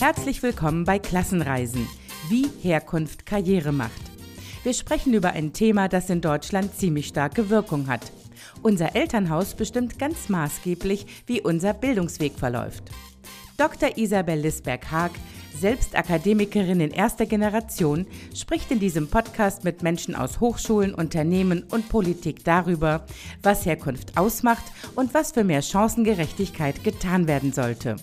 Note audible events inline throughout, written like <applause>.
Herzlich willkommen bei Klassenreisen, wie Herkunft Karriere macht. Wir sprechen über ein Thema, das in Deutschland ziemlich starke Wirkung hat. Unser Elternhaus bestimmt ganz maßgeblich, wie unser Bildungsweg verläuft. Dr. Isabel Lisberg-Haag, selbst Akademikerin in erster Generation, spricht in diesem Podcast mit Menschen aus Hochschulen, Unternehmen und Politik darüber, was Herkunft ausmacht und was für mehr Chancengerechtigkeit getan werden sollte.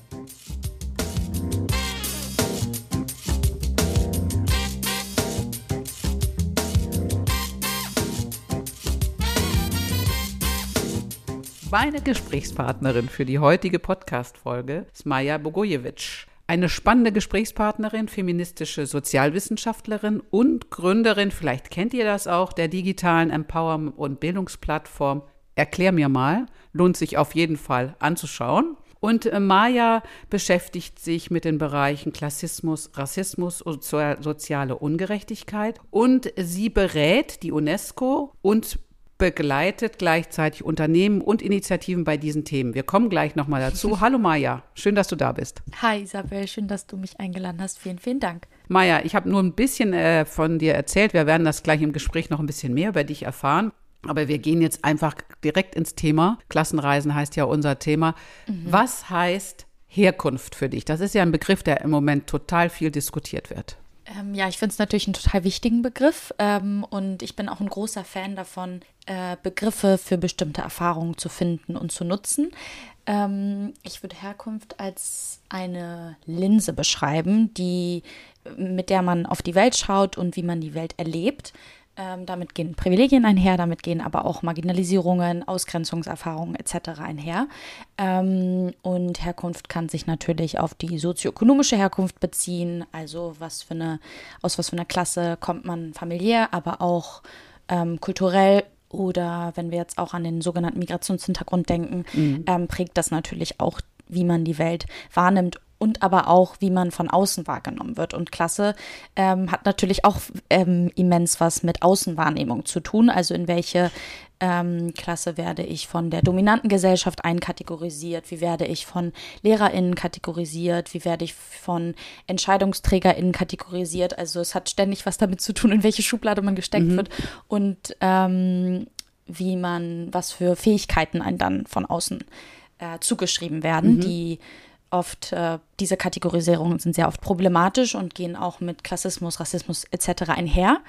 Meine Gesprächspartnerin für die heutige Podcast-Folge ist Maja Bogojevic. Eine spannende Gesprächspartnerin, feministische Sozialwissenschaftlerin und Gründerin, vielleicht kennt ihr das auch, der digitalen Empowerment- und Bildungsplattform Erklär mir mal. Lohnt sich auf jeden Fall anzuschauen. Und äh, Maya beschäftigt sich mit den Bereichen Klassismus, Rassismus und soziale Ungerechtigkeit. Und sie berät die UNESCO und begleitet gleichzeitig Unternehmen und Initiativen bei diesen Themen. Wir kommen gleich nochmal dazu. <laughs> Hallo Maja, schön, dass du da bist. Hi Isabel, schön, dass du mich eingeladen hast. Vielen, vielen Dank. Maja, ich habe nur ein bisschen äh, von dir erzählt. Wir werden das gleich im Gespräch noch ein bisschen mehr über dich erfahren. Aber wir gehen jetzt einfach direkt ins Thema. Klassenreisen heißt ja unser Thema. Mhm. Was heißt Herkunft für dich? Das ist ja ein Begriff, der im Moment total viel diskutiert wird. Ähm, ja, ich finde es natürlich einen total wichtigen Begriff ähm, und ich bin auch ein großer Fan davon, äh, Begriffe für bestimmte Erfahrungen zu finden und zu nutzen. Ähm, ich würde Herkunft als eine Linse beschreiben, die mit der man auf die Welt schaut und wie man die Welt erlebt. Ähm, damit gehen Privilegien einher, damit gehen aber auch Marginalisierungen, Ausgrenzungserfahrungen etc. einher. Ähm, und Herkunft kann sich natürlich auf die sozioökonomische Herkunft beziehen, also was für eine, aus was für einer Klasse kommt man familiär, aber auch ähm, kulturell oder wenn wir jetzt auch an den sogenannten Migrationshintergrund denken, mhm. ähm, prägt das natürlich auch, wie man die Welt wahrnimmt und aber auch, wie man von außen wahrgenommen wird. Und Klasse ähm, hat natürlich auch ähm, immens was mit Außenwahrnehmung zu tun. Also in welche ähm, Klasse werde ich von der dominanten Gesellschaft einkategorisiert? Wie werde ich von LehrerInnen kategorisiert? Wie werde ich von EntscheidungsträgerInnen kategorisiert? Also es hat ständig was damit zu tun, in welche Schublade man gesteckt mhm. wird und ähm, wie man, was für Fähigkeiten einem dann von außen äh, zugeschrieben werden, mhm. die oft, äh, diese Kategorisierungen sind sehr oft problematisch und gehen auch mit Klassismus, Rassismus etc. einher.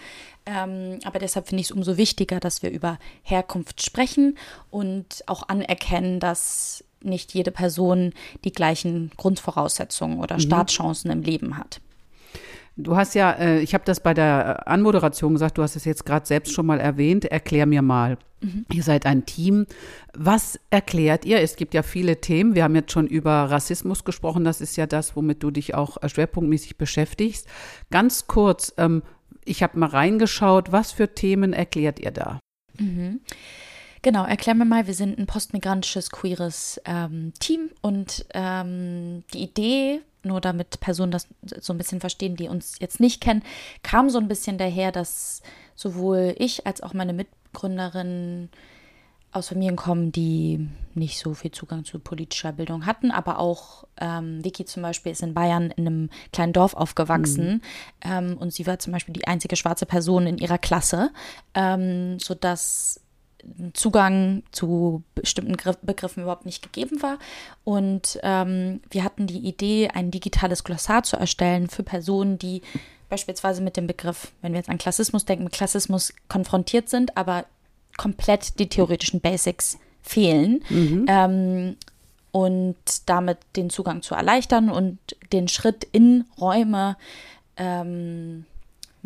Ähm, aber deshalb finde ich es umso wichtiger, dass wir über Herkunft sprechen und auch anerkennen, dass nicht jede Person die gleichen Grundvoraussetzungen oder mhm. Startchancen im Leben hat. Du hast ja, äh, ich habe das bei der Anmoderation gesagt, du hast es jetzt gerade selbst schon mal erwähnt. Erklär mir mal. Mhm. Ihr seid ein Team. Was erklärt ihr? Es gibt ja viele Themen. Wir haben jetzt schon über Rassismus gesprochen. Das ist ja das, womit du dich auch äh, schwerpunktmäßig beschäftigst. Ganz kurz, ähm, ich habe mal reingeschaut. Was für Themen erklärt ihr da? Mhm. Genau, erklär mir mal, wir sind ein postmigrantisches, queeres ähm, Team und ähm, die Idee nur damit Personen das so ein bisschen verstehen, die uns jetzt nicht kennen, kam so ein bisschen daher, dass sowohl ich als auch meine Mitgründerin aus Familien kommen, die nicht so viel Zugang zu politischer Bildung hatten, aber auch ähm, Vicky zum Beispiel ist in Bayern in einem kleinen Dorf aufgewachsen. Mhm. ähm, und sie war zum Beispiel die einzige schwarze Person in ihrer Klasse, ähm, sodass Zugang zu bestimmten Begriffen überhaupt nicht gegeben war. Und ähm, wir hatten die Idee, ein digitales Glossar zu erstellen für Personen, die beispielsweise mit dem Begriff, wenn wir jetzt an Klassismus denken, mit Klassismus konfrontiert sind, aber komplett die theoretischen Basics fehlen. Mhm. Ähm, und damit den Zugang zu erleichtern und den Schritt in Räume ähm,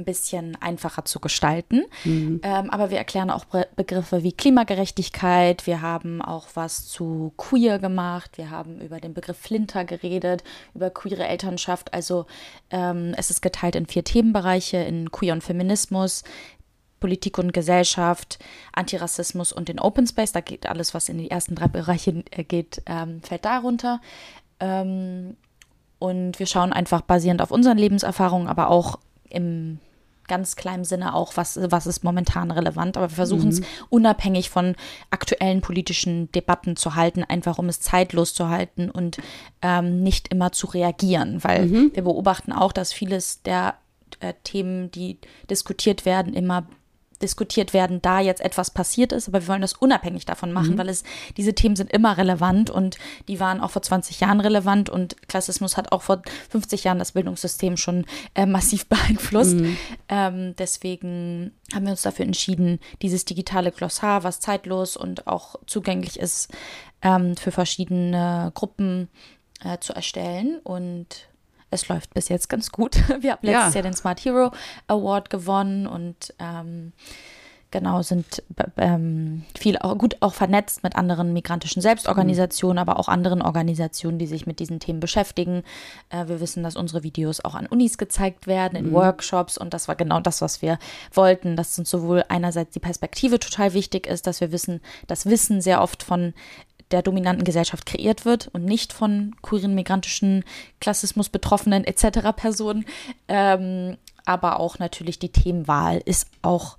ein bisschen einfacher zu gestalten. Mhm. Ähm, aber wir erklären auch Begriffe wie Klimagerechtigkeit. Wir haben auch was zu queer gemacht. Wir haben über den Begriff Flinter geredet, über queere Elternschaft. Also ähm, es ist geteilt in vier Themenbereiche, in Queer und Feminismus, Politik und Gesellschaft, Antirassismus und den Open Space. Da geht alles, was in die ersten drei Bereiche äh, geht, ähm, fällt darunter. Ähm, und wir schauen einfach basierend auf unseren Lebenserfahrungen, aber auch im ganz kleinem Sinne auch, was, was ist momentan relevant. Aber wir versuchen es mhm. unabhängig von aktuellen politischen Debatten zu halten, einfach um es zeitlos zu halten und ähm, nicht immer zu reagieren. Weil mhm. wir beobachten auch, dass vieles der äh, Themen, die diskutiert werden, immer diskutiert werden, da jetzt etwas passiert ist, aber wir wollen das unabhängig davon machen, mhm. weil es diese Themen sind immer relevant und die waren auch vor 20 Jahren relevant und Klassismus hat auch vor 50 Jahren das Bildungssystem schon äh, massiv <laughs> beeinflusst. Mhm. Ähm, deswegen haben wir uns dafür entschieden, dieses digitale Glossar, was zeitlos und auch zugänglich ist, ähm, für verschiedene Gruppen äh, zu erstellen und es läuft bis jetzt ganz gut. <laughs> Wir haben letztes ja. Jahr den Smart Hero Award gewonnen und ähm, genau sind ähm, viel auch, gut auch vernetzt mit anderen migrantischen Selbstorganisationen, mhm. aber auch anderen Organisationen, die sich mit diesen Themen beschäftigen. Äh, wir wissen, dass unsere Videos auch an Unis gezeigt werden, in mhm. Workshops und das war genau das, was wir wollten, dass uns sowohl einerseits die Perspektive total wichtig ist, dass wir wissen, dass Wissen sehr oft von der dominanten Gesellschaft kreiert wird und nicht von queeren, migrantischen, Klassismus betroffenen etc. Personen. Ähm, aber auch natürlich die Themenwahl ist auch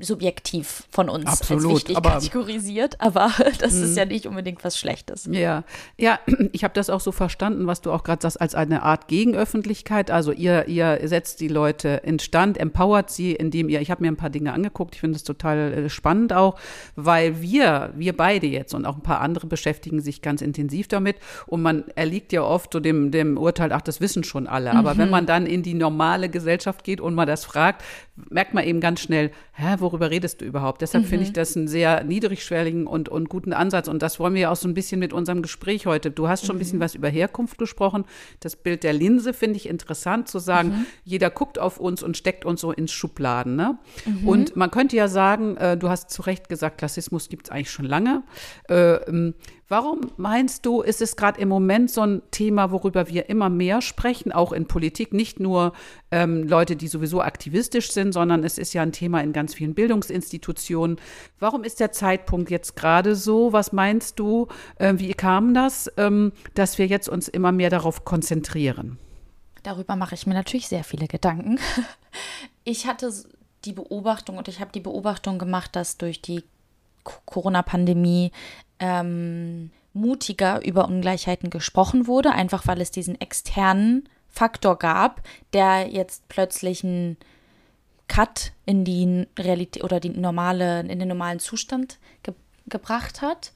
subjektiv von uns Absolut, als wichtig aber, kategorisiert, aber <laughs> das ist ja mhm. nicht unbedingt was Schlechtes. Ja, ja, <clears throat> ich habe das auch so verstanden, was du auch gerade sagst, als eine Art Gegenöffentlichkeit. Also ihr, ihr setzt die Leute in Stand, empowert sie, indem ihr, ich habe mir ein paar Dinge angeguckt, ich finde es total äh, spannend auch, weil wir, wir beide jetzt und auch ein paar andere beschäftigen sich ganz intensiv damit und man erliegt ja oft so dem, dem Urteil, ach, das wissen schon alle. Aber mhm. wenn man dann in die normale Gesellschaft geht und man das fragt, merkt man eben ganz schnell, hä, worüber redest du überhaupt? Deshalb mhm. finde ich das einen sehr niedrigschwelligen und, und guten Ansatz. Und das wollen wir ja auch so ein bisschen mit unserem Gespräch heute. Du hast schon ein bisschen mhm. was über Herkunft gesprochen. Das Bild der Linse finde ich interessant zu sagen, mhm. jeder guckt auf uns und steckt uns so ins Schubladen. Ne? Mhm. Und man könnte ja sagen, äh, du hast zu Recht gesagt, Klassismus gibt es eigentlich schon lange. Äh, ähm, Warum meinst du, ist es gerade im Moment so ein Thema, worüber wir immer mehr sprechen, auch in Politik, nicht nur ähm, Leute, die sowieso aktivistisch sind, sondern es ist ja ein Thema in ganz vielen Bildungsinstitutionen. Warum ist der Zeitpunkt jetzt gerade so? Was meinst du, äh, wie kam das, ähm, dass wir jetzt uns immer mehr darauf konzentrieren? Darüber mache ich mir natürlich sehr viele Gedanken. Ich hatte die Beobachtung und ich habe die Beobachtung gemacht, dass durch die Corona-Pandemie ähm, mutiger über Ungleichheiten gesprochen wurde, einfach weil es diesen externen Faktor gab, der jetzt plötzlich einen Cut in die Realität oder die normale, in den normalen Zustand ge gebracht hat.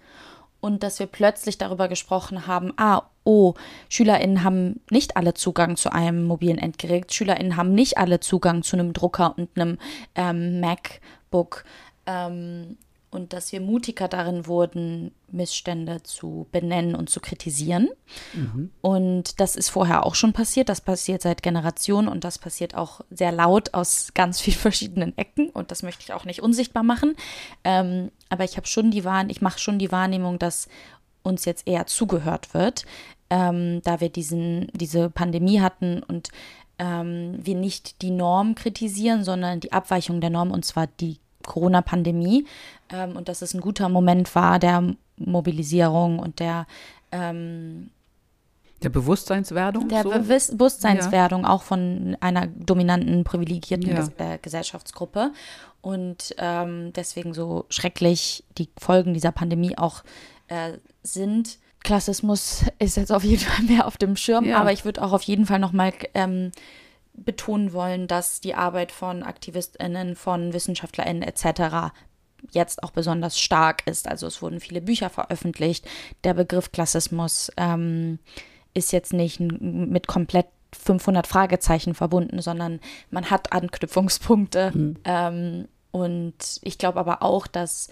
Und dass wir plötzlich darüber gesprochen haben, ah, oh, SchülerInnen haben nicht alle Zugang zu einem mobilen Endgerät, SchülerInnen haben nicht alle Zugang zu einem Drucker und einem ähm, MacBook. Ähm, und dass wir mutiger darin wurden, Missstände zu benennen und zu kritisieren. Mhm. Und das ist vorher auch schon passiert. Das passiert seit Generationen und das passiert auch sehr laut aus ganz vielen <laughs> verschiedenen Ecken. Und das möchte ich auch nicht unsichtbar machen. Ähm, aber ich habe schon die Wahrnehmung, ich mache schon die Wahrnehmung, dass uns jetzt eher zugehört wird, ähm, da wir diesen, diese Pandemie hatten und ähm, wir nicht die Norm kritisieren, sondern die Abweichung der Norm und zwar die Corona-Pandemie ähm, und dass es ein guter Moment war der Mobilisierung und der ähm, der Bewusstseinswerdung? Der so? Bewusstseinswerdung ja. auch von einer dominanten, privilegierten ja. Ges äh, Gesellschaftsgruppe. Und ähm, deswegen so schrecklich die Folgen dieser Pandemie auch äh, sind. Klassismus <laughs> ist jetzt auf jeden Fall mehr auf dem Schirm, ja. aber ich würde auch auf jeden Fall nochmal ähm, betonen wollen, dass die Arbeit von AktivistInnen, von WissenschaftlerInnen etc. jetzt auch besonders stark ist. Also es wurden viele Bücher veröffentlicht. Der Begriff Klassismus ähm, ist jetzt nicht mit komplett 500 Fragezeichen verbunden, sondern man hat Anknüpfungspunkte. Mhm. Ähm, und ich glaube aber auch, dass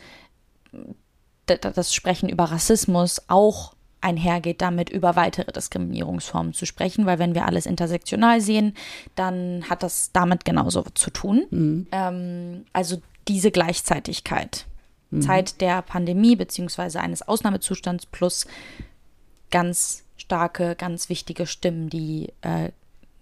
das Sprechen über Rassismus auch einhergeht, damit über weitere Diskriminierungsformen zu sprechen, weil wenn wir alles intersektional sehen, dann hat das damit genauso zu tun. Mhm. Ähm, also diese Gleichzeitigkeit. Mhm. Zeit der Pandemie beziehungsweise eines Ausnahmezustands plus ganz starke, ganz wichtige Stimmen, die äh,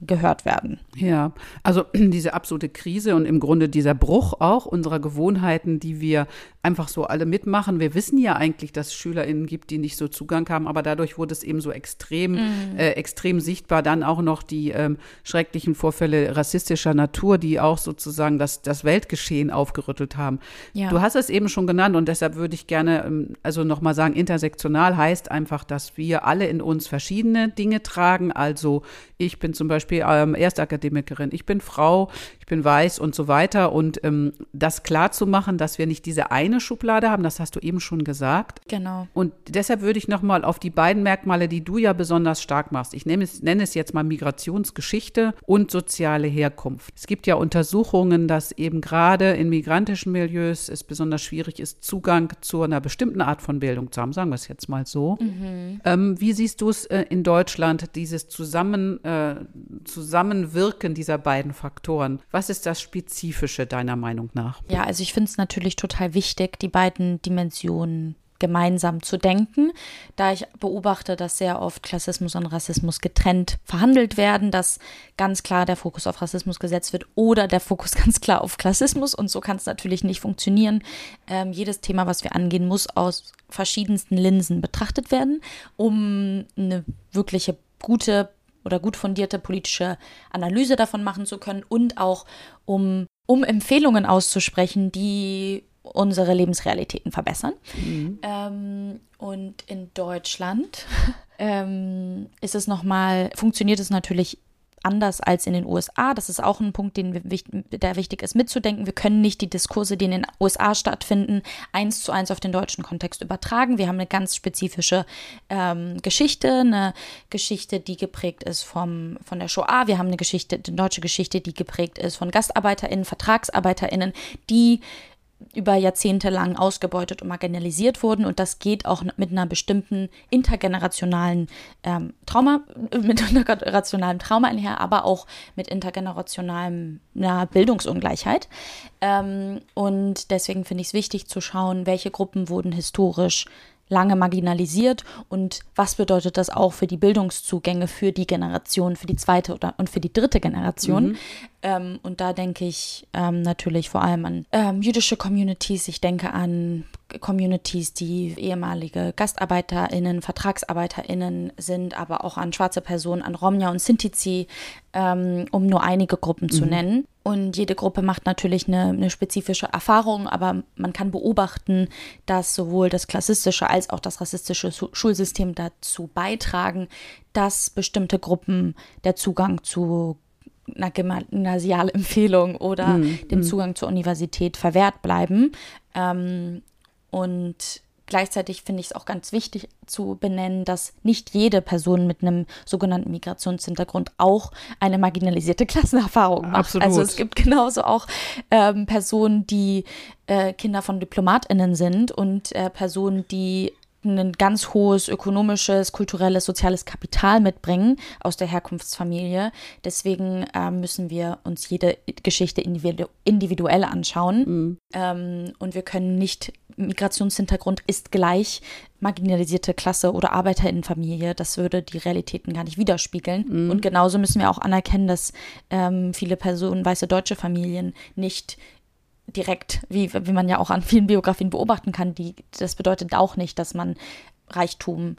gehört werden. Ja, also <clears throat> diese absolute Krise und im Grunde dieser Bruch auch unserer Gewohnheiten, die wir einfach so alle mitmachen. Wir wissen ja eigentlich, dass es SchülerInnen gibt, die nicht so Zugang haben, aber dadurch wurde es eben so extrem, mhm. äh, extrem sichtbar. Dann auch noch die ähm, schrecklichen Vorfälle rassistischer Natur, die auch sozusagen das, das Weltgeschehen aufgerüttelt haben. Ja. Du hast es eben schon genannt und deshalb würde ich gerne ähm, also nochmal sagen, intersektional heißt einfach, dass wir alle in uns verschiedene Dinge tragen. Also ich bin zum Beispiel ähm, Erstakademikerin, ich bin Frau, ich bin weiß und so weiter. Und ähm, das klar zu machen, dass wir nicht diese eine Schublade haben, das hast du eben schon gesagt. Genau. Und deshalb würde ich nochmal auf die beiden Merkmale, die du ja besonders stark machst. Ich nenne es, nenne es jetzt mal Migrationsgeschichte und soziale Herkunft. Es gibt ja Untersuchungen, dass eben gerade in migrantischen Milieus es besonders schwierig ist, Zugang zu einer bestimmten Art von Bildung zu haben, sagen wir es jetzt mal so. Mhm. Ähm, wie siehst du es äh, in Deutschland, dieses Zusammen, äh, Zusammenwirken dieser beiden Faktoren? Was ist das Spezifische deiner Meinung nach? Ja, also ich finde es natürlich total wichtig, die beiden Dimensionen gemeinsam zu denken, da ich beobachte, dass sehr oft Klassismus und Rassismus getrennt verhandelt werden, dass ganz klar der Fokus auf Rassismus gesetzt wird oder der Fokus <laughs> ganz klar auf Klassismus und so kann es natürlich nicht funktionieren. Ähm, jedes Thema, was wir angehen, muss aus verschiedensten Linsen betrachtet werden, um eine wirkliche gute oder gut fundierte politische Analyse davon machen zu können und auch um, um Empfehlungen auszusprechen, die unsere Lebensrealitäten verbessern. Mhm. Ähm, und in Deutschland <laughs> ähm, ist es nochmal, funktioniert es natürlich anders als in den USA. Das ist auch ein Punkt, den wir, der wichtig ist mitzudenken. Wir können nicht die Diskurse, die in den USA stattfinden, eins zu eins auf den deutschen Kontext übertragen. Wir haben eine ganz spezifische ähm, Geschichte, eine Geschichte, die geprägt ist vom, von der Shoah. Wir haben eine Geschichte, eine deutsche Geschichte, die geprägt ist von GastarbeiterInnen, VertragsarbeiterInnen, die über Jahrzehnte lang ausgebeutet und marginalisiert wurden. Und das geht auch mit einer bestimmten intergenerationalen ähm, Trauma, <laughs> mit intergenerationalem Trauma einher, aber auch mit intergenerationalem na, Bildungsungleichheit. Ähm, und deswegen finde ich es wichtig zu schauen, welche Gruppen wurden historisch lange marginalisiert und was bedeutet das auch für die Bildungszugänge für die Generation, für die zweite oder, und für die dritte Generation. Mhm. Ähm, und da denke ich ähm, natürlich vor allem an ähm, jüdische Communities, ich denke an Communities, die ehemalige GastarbeiterInnen, VertragsarbeiterInnen sind, aber auch an schwarze Personen, an Romja und Sintizi, ähm, um nur einige Gruppen mhm. zu nennen. Und jede Gruppe macht natürlich eine, eine, spezifische Erfahrung, aber man kann beobachten, dass sowohl das klassistische als auch das rassistische Schulsystem dazu beitragen, dass bestimmte Gruppen der Zugang zu einer Gymnasialempfehlung oder mhm. dem mhm. Zugang zur Universität verwehrt bleiben. Ähm, und gleichzeitig finde ich es auch ganz wichtig zu benennen, dass nicht jede Person mit einem sogenannten Migrationshintergrund auch eine marginalisierte Klassenerfahrung macht. Absolut. Also es gibt genauso auch ähm, Personen, die äh, Kinder von DiplomatInnen sind und äh, Personen, die ein ganz hohes ökonomisches, kulturelles, soziales Kapital mitbringen aus der Herkunftsfamilie. Deswegen äh, müssen wir uns jede Geschichte individu individuell anschauen. Mhm. Ähm, und wir können nicht, Migrationshintergrund ist gleich marginalisierte Klasse oder Arbeiterinnenfamilie. Das würde die Realitäten gar nicht widerspiegeln. Mhm. Und genauso müssen wir auch anerkennen, dass ähm, viele Personen, weiße deutsche Familien, nicht direkt, wie, wie man ja auch an vielen Biografien beobachten kann, die, das bedeutet auch nicht, dass man Reichtum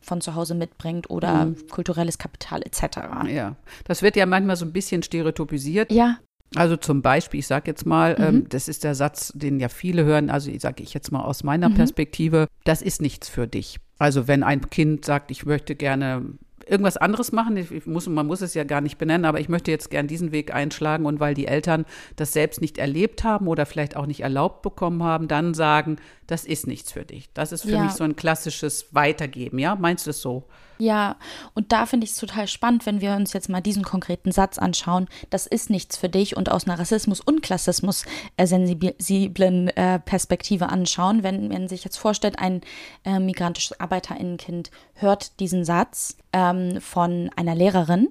von zu Hause mitbringt oder mhm. kulturelles Kapital etc. Ja, das wird ja manchmal so ein bisschen stereotypisiert. Ja. Also zum Beispiel, ich sage jetzt mal, mhm. ähm, das ist der Satz, den ja viele hören, also sage ich jetzt mal aus meiner mhm. Perspektive, das ist nichts für dich. Also wenn ein Kind sagt, ich möchte gerne irgendwas anderes machen. Muss, man muss es ja gar nicht benennen, aber ich möchte jetzt gern diesen Weg einschlagen und weil die Eltern das selbst nicht erlebt haben oder vielleicht auch nicht erlaubt bekommen haben, dann sagen, das ist nichts für dich. Das ist für ja. mich so ein klassisches Weitergeben, ja? Meinst du es so? Ja, und da finde ich es total spannend, wenn wir uns jetzt mal diesen konkreten Satz anschauen. Das ist nichts für dich und aus einer Rassismus- und Klassismus-sensiblen äh, Perspektive anschauen. Wenn man sich jetzt vorstellt, ein äh, migrantisches Arbeiterinnenkind hört diesen Satz ähm, von einer Lehrerin,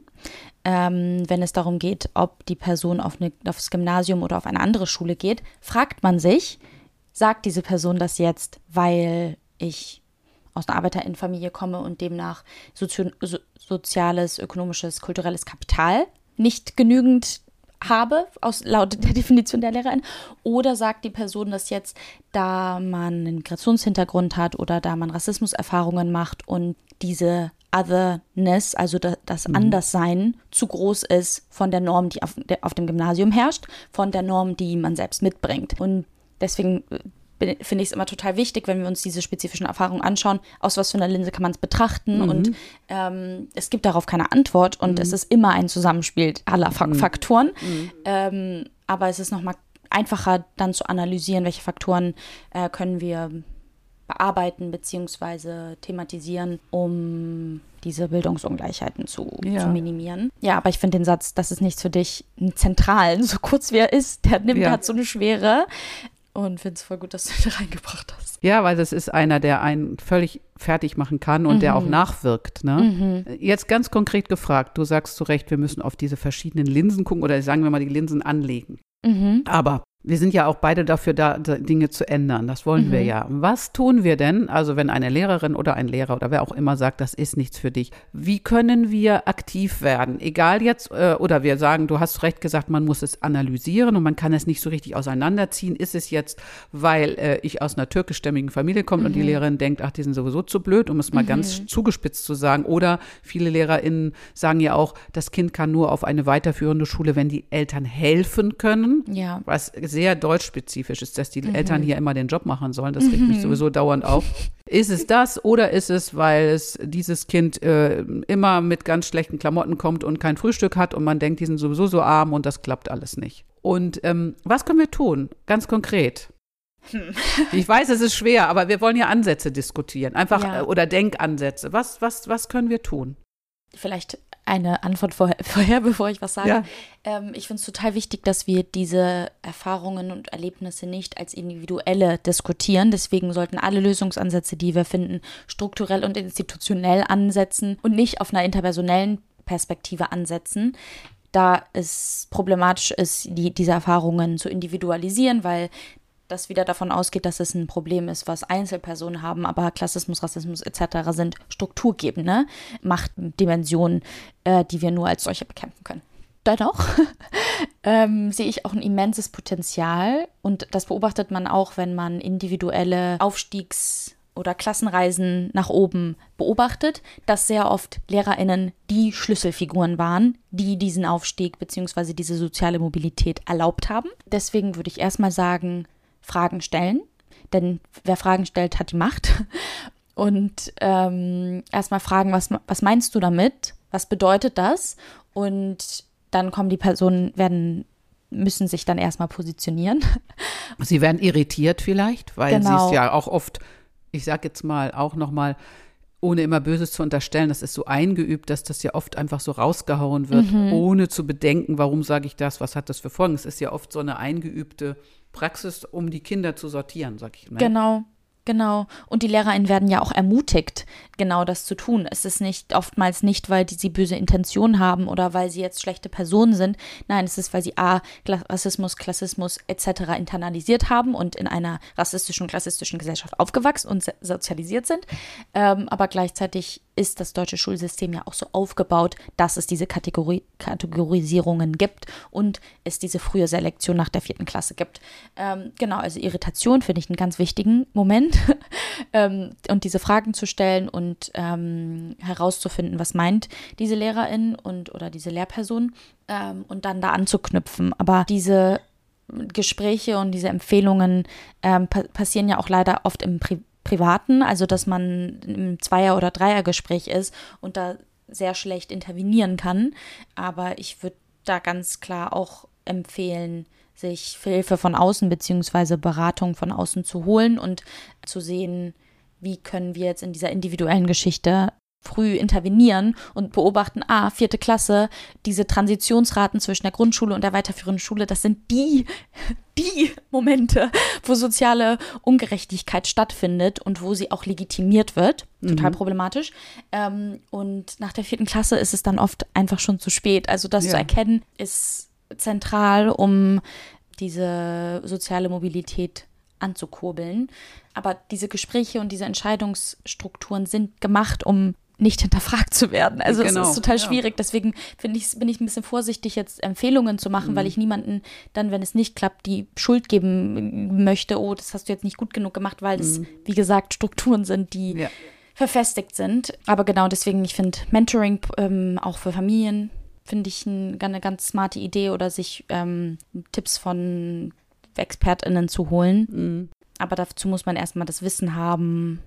ähm, wenn es darum geht, ob die Person auf eine, aufs Gymnasium oder auf eine andere Schule geht, fragt man sich, sagt diese Person das jetzt, weil ich aus einer Arbeiterinnenfamilie komme und demnach sozio so, soziales, ökonomisches, kulturelles Kapital nicht genügend habe, aus laut der <laughs> Definition der Lehrerin, oder sagt die Person das jetzt, da man einen Migrationshintergrund hat oder da man Rassismuserfahrungen macht und diese Otherness, also das mhm. Anderssein, zu groß ist von der Norm, die auf, auf dem Gymnasium herrscht, von der Norm, die man selbst mitbringt. Und deswegen äh, finde ich es immer total wichtig, wenn wir uns diese spezifischen Erfahrungen anschauen, aus was für einer Linse kann man es betrachten. Mhm. Und ähm, es gibt darauf keine Antwort und mhm. es ist immer ein Zusammenspiel aller Fa mhm. Faktoren. Mhm. Ähm, aber es ist nochmal einfacher dann zu analysieren, welche Faktoren äh, können wir bearbeiten bzw. thematisieren, um diese Bildungsungleichheiten zu, ja. zu minimieren. Ja, aber ich finde den Satz, das ist nichts für dich, einen zentralen, <laughs> so kurz wie er ist, der nimmt ja. halt so eine Schwere und finde es voll gut, dass du <laughs> ihn reingebracht hast. Ja, weil das ist einer, der einen völlig fertig machen kann und mhm. der auch mhm. nachwirkt. Ne? Mhm. Jetzt ganz konkret gefragt, du sagst zu Recht, wir müssen auf diese verschiedenen Linsen gucken oder sagen wir mal die Linsen anlegen. Mhm. Aber wir sind ja auch beide dafür da, Dinge zu ändern. Das wollen mhm. wir ja. Was tun wir denn, also wenn eine Lehrerin oder ein Lehrer oder wer auch immer sagt, das ist nichts für dich? Wie können wir aktiv werden? Egal jetzt, äh, oder wir sagen, du hast recht gesagt, man muss es analysieren und man kann es nicht so richtig auseinanderziehen. Ist es jetzt, weil äh, ich aus einer türkischstämmigen Familie komme mhm. und die mhm. Lehrerin denkt, ach, die sind sowieso zu blöd, um es mal mhm. ganz zugespitzt zu sagen. Oder viele LehrerInnen sagen ja auch, das Kind kann nur auf eine weiterführende Schule, wenn die Eltern helfen können. Ja. Was sehr deutschspezifisch ist, dass die mhm. Eltern hier immer den Job machen sollen. Das regt mhm. mich sowieso dauernd auf. Ist es das oder ist es, weil es dieses Kind äh, immer mit ganz schlechten Klamotten kommt und kein Frühstück hat und man denkt, die sind sowieso so arm und das klappt alles nicht? Und ähm, was können wir tun? Ganz konkret. Hm. Ich weiß, es ist schwer, aber wir wollen ja Ansätze diskutieren. Einfach ja. Äh, oder Denkansätze. Was, was, was können wir tun? Vielleicht eine Antwort vorher, <laughs> vorher bevor ich was sage. Ja. Ähm, ich finde es total wichtig, dass wir diese Erfahrungen und Erlebnisse nicht als individuelle diskutieren. Deswegen sollten alle Lösungsansätze, die wir finden, strukturell und institutionell ansetzen und nicht auf einer interpersonellen Perspektive ansetzen da es problematisch ist, die, diese Erfahrungen zu individualisieren, weil das wieder davon ausgeht, dass es ein Problem ist, was Einzelpersonen haben, aber Klassismus, Rassismus etc. sind strukturgebende Machtdimensionen, äh, die wir nur als solche bekämpfen können. Dennoch <laughs> ähm, sehe ich auch ein immenses Potenzial und das beobachtet man auch, wenn man individuelle Aufstiegs- oder Klassenreisen nach oben beobachtet, dass sehr oft Lehrerinnen die Schlüsselfiguren waren, die diesen Aufstieg bzw. diese soziale Mobilität erlaubt haben. Deswegen würde ich erstmal sagen, Fragen stellen, denn wer Fragen stellt, hat die Macht. <laughs> Und ähm, erstmal fragen, was, was meinst du damit? Was bedeutet das? Und dann kommen die Personen, werden müssen sich dann erstmal positionieren. <laughs> Sie werden irritiert vielleicht, weil genau. sie es ja auch oft, ich sag jetzt mal auch noch mal, ohne immer Böses zu unterstellen, das ist so eingeübt, dass das ja oft einfach so rausgehauen wird, mhm. ohne zu bedenken, warum sage ich das, was hat das für Folgen. Es ist ja oft so eine eingeübte Praxis, um die Kinder zu sortieren, sag ich mal. Genau. Genau. Und die LehrerInnen werden ja auch ermutigt, genau das zu tun. Es ist nicht oftmals nicht, weil die, sie böse Intentionen haben oder weil sie jetzt schlechte Personen sind. Nein, es ist, weil sie A, Rassismus, Klassismus etc. internalisiert haben und in einer rassistischen klassistischen Gesellschaft aufgewachsen und sozialisiert sind. Ähm, aber gleichzeitig ist das deutsche Schulsystem ja auch so aufgebaut, dass es diese Kategori Kategorisierungen gibt und es diese frühe Selektion nach der vierten Klasse gibt. Ähm, genau, also Irritation finde ich einen ganz wichtigen Moment <laughs> ähm, und diese Fragen zu stellen und ähm, herauszufinden, was meint diese Lehrerin und oder diese Lehrperson ähm, und dann da anzuknüpfen. Aber diese Gespräche und diese Empfehlungen ähm, pa passieren ja auch leider oft im Pri Privaten, also dass man im Zweier- oder Dreiergespräch ist und da sehr schlecht intervenieren kann. Aber ich würde da ganz klar auch empfehlen, sich Hilfe von außen bzw. Beratung von außen zu holen und zu sehen, wie können wir jetzt in dieser individuellen Geschichte früh intervenieren und beobachten, ah, vierte Klasse, diese Transitionsraten zwischen der Grundschule und der weiterführenden Schule, das sind die, die Momente, wo soziale Ungerechtigkeit stattfindet und wo sie auch legitimiert wird. Total mhm. problematisch. Ähm, und nach der vierten Klasse ist es dann oft einfach schon zu spät. Also das ja. zu erkennen ist zentral, um diese soziale Mobilität anzukurbeln. Aber diese Gespräche und diese Entscheidungsstrukturen sind gemacht, um nicht hinterfragt zu werden. Also genau, es ist total schwierig. Ja. Deswegen ich, bin ich ein bisschen vorsichtig, jetzt Empfehlungen zu machen, mhm. weil ich niemanden dann, wenn es nicht klappt, die Schuld geben möchte, oh, das hast du jetzt nicht gut genug gemacht, weil das, mhm. wie gesagt, Strukturen sind, die ja. verfestigt sind. Aber genau deswegen, ich finde Mentoring ähm, auch für Familien, finde ich ein, eine ganz smarte Idee oder sich ähm, Tipps von ExpertInnen zu holen. Mhm. Aber dazu muss man erstmal das Wissen haben,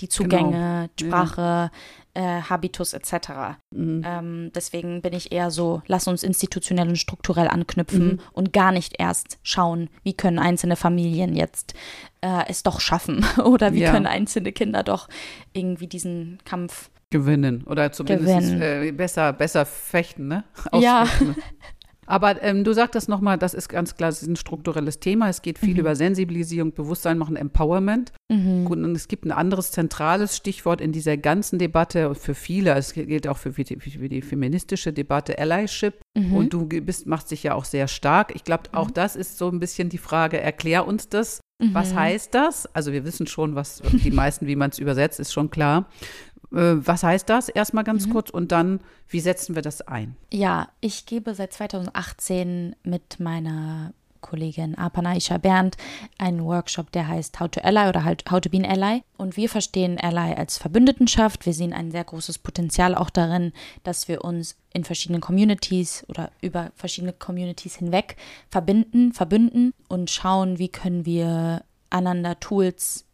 die Zugänge, genau. Sprache, ja. äh, Habitus etc. Mhm. Ähm, deswegen bin ich eher so, lass uns institutionell und strukturell anknüpfen mhm. und gar nicht erst schauen, wie können einzelne Familien jetzt äh, es doch schaffen <laughs> oder wie ja. können einzelne Kinder doch irgendwie diesen Kampf gewinnen oder zumindest äh, besser, besser fechten, ne? Ja. <laughs> Aber ähm, du sagtest nochmal, das ist ganz klar, es ist ein strukturelles Thema. Es geht viel mhm. über Sensibilisierung, Bewusstsein machen, Empowerment. Mhm. Und es gibt ein anderes zentrales Stichwort in dieser ganzen Debatte für viele, es gilt auch für, für, die, für die feministische Debatte, Allyship. Mhm. Und du bist, machst dich ja auch sehr stark. Ich glaube, auch mhm. das ist so ein bisschen die Frage, erklär uns das. Was mhm. heißt das? Also wir wissen schon, was die meisten, wie man es übersetzt, ist schon klar. Äh, was heißt das? Erstmal ganz mhm. kurz und dann, wie setzen wir das ein? Ja, ich gebe seit 2018 mit meiner Kollegin Apana Isha Berndt einen Workshop, der heißt How to Ally oder halt How to be an Ally. Und wir verstehen Ally als Verbündetenschaft. Wir sehen ein sehr großes Potenzial auch darin, dass wir uns in verschiedenen Communities oder über verschiedene Communities hinweg verbinden, verbünden und schauen, wie können wir einander Tools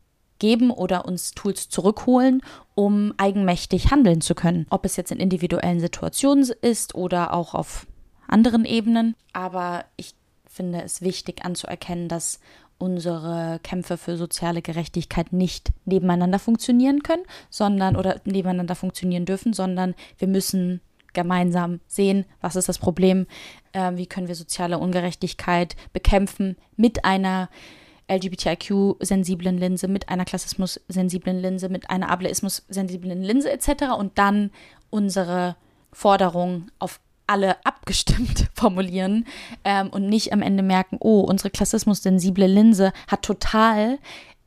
geben oder uns Tools zurückholen, um eigenmächtig handeln zu können. Ob es jetzt in individuellen Situationen ist oder auch auf anderen Ebenen. Aber ich finde es wichtig anzuerkennen, dass unsere Kämpfe für soziale Gerechtigkeit nicht nebeneinander funktionieren können, sondern oder nebeneinander funktionieren dürfen, sondern wir müssen gemeinsam sehen, was ist das Problem, äh, wie können wir soziale Ungerechtigkeit bekämpfen mit einer LGBTIQ-sensiblen Linse, mit einer Klassismus-sensiblen Linse, mit einer Ableismus-sensiblen Linse etc. und dann unsere Forderungen auf alle abgestimmt <laughs> formulieren ähm, und nicht am Ende merken, oh, unsere klassismus-sensible Linse hat total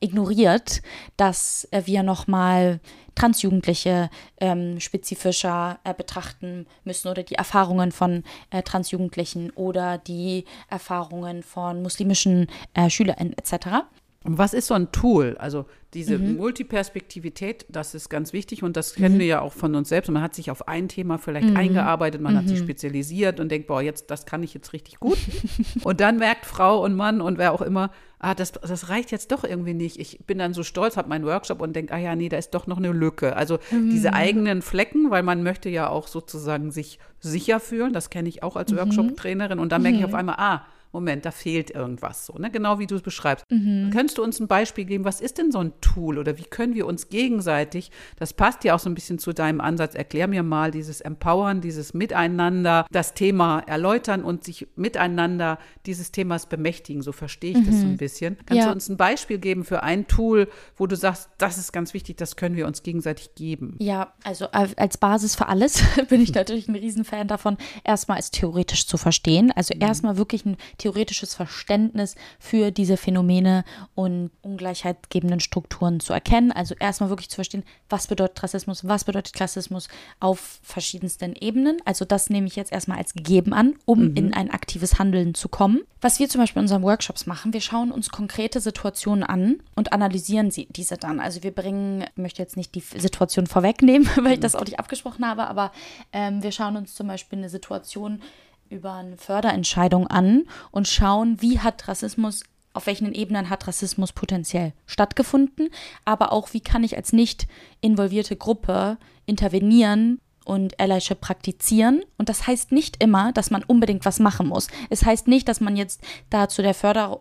ignoriert, dass äh, wir nochmal Transjugendliche ähm, spezifischer äh, betrachten müssen oder die Erfahrungen von äh, Transjugendlichen oder die Erfahrungen von muslimischen äh, SchülerInnen etc. Was ist so ein Tool? Also diese mhm. Multiperspektivität, das ist ganz wichtig und das kennen mhm. wir ja auch von uns selbst. Man hat sich auf ein Thema vielleicht mhm. eingearbeitet, man hat sich mhm. spezialisiert und denkt, boah, jetzt, das kann ich jetzt richtig gut. <laughs> und dann merkt Frau und Mann und wer auch immer, ah, das, das reicht jetzt doch irgendwie nicht. Ich bin dann so stolz, habe meinen Workshop und denke, ah ja, nee, da ist doch noch eine Lücke. Also diese mhm. eigenen Flecken, weil man möchte ja auch sozusagen sich sicher fühlen, das kenne ich auch als mhm. Workshop-Trainerin und dann merke ich auf einmal, ah, Moment, da fehlt irgendwas so, ne? Genau wie du es beschreibst. Mhm. Könntest du uns ein Beispiel geben, was ist denn so ein Tool oder wie können wir uns gegenseitig, das passt ja auch so ein bisschen zu deinem Ansatz, erklär mir mal dieses Empowern, dieses Miteinander, das Thema erläutern und sich miteinander dieses Themas bemächtigen, so verstehe ich mhm. das so ein mhm. bisschen. Kannst ja. du uns ein Beispiel geben für ein Tool, wo du sagst, das ist ganz wichtig, das können wir uns gegenseitig geben? Ja, also als Basis für alles <laughs> bin ich natürlich ein Riesenfan davon, erstmal es theoretisch zu verstehen. Also mhm. erstmal wirklich ein theoretisches Verständnis für diese Phänomene und ungleichheitgebenden Strukturen zu erkennen. Also erstmal wirklich zu verstehen, was bedeutet Rassismus, was bedeutet Klassismus auf verschiedensten Ebenen. Also das nehme ich jetzt erstmal als gegeben an, um mhm. in ein aktives Handeln zu kommen. Was wir zum Beispiel in unseren Workshops machen, wir schauen uns konkrete Situationen an und analysieren sie, diese dann. Also wir bringen, ich möchte jetzt nicht die Situation vorwegnehmen, <laughs> weil ich das auch nicht abgesprochen habe, aber ähm, wir schauen uns zum Beispiel eine Situation über eine Förderentscheidung an und schauen, wie hat Rassismus auf welchen Ebenen hat Rassismus potenziell stattgefunden, aber auch wie kann ich als nicht involvierte Gruppe intervenieren und Allyship praktizieren. Und das heißt nicht immer, dass man unbedingt was machen muss. Es heißt nicht, dass man jetzt da zu der Förder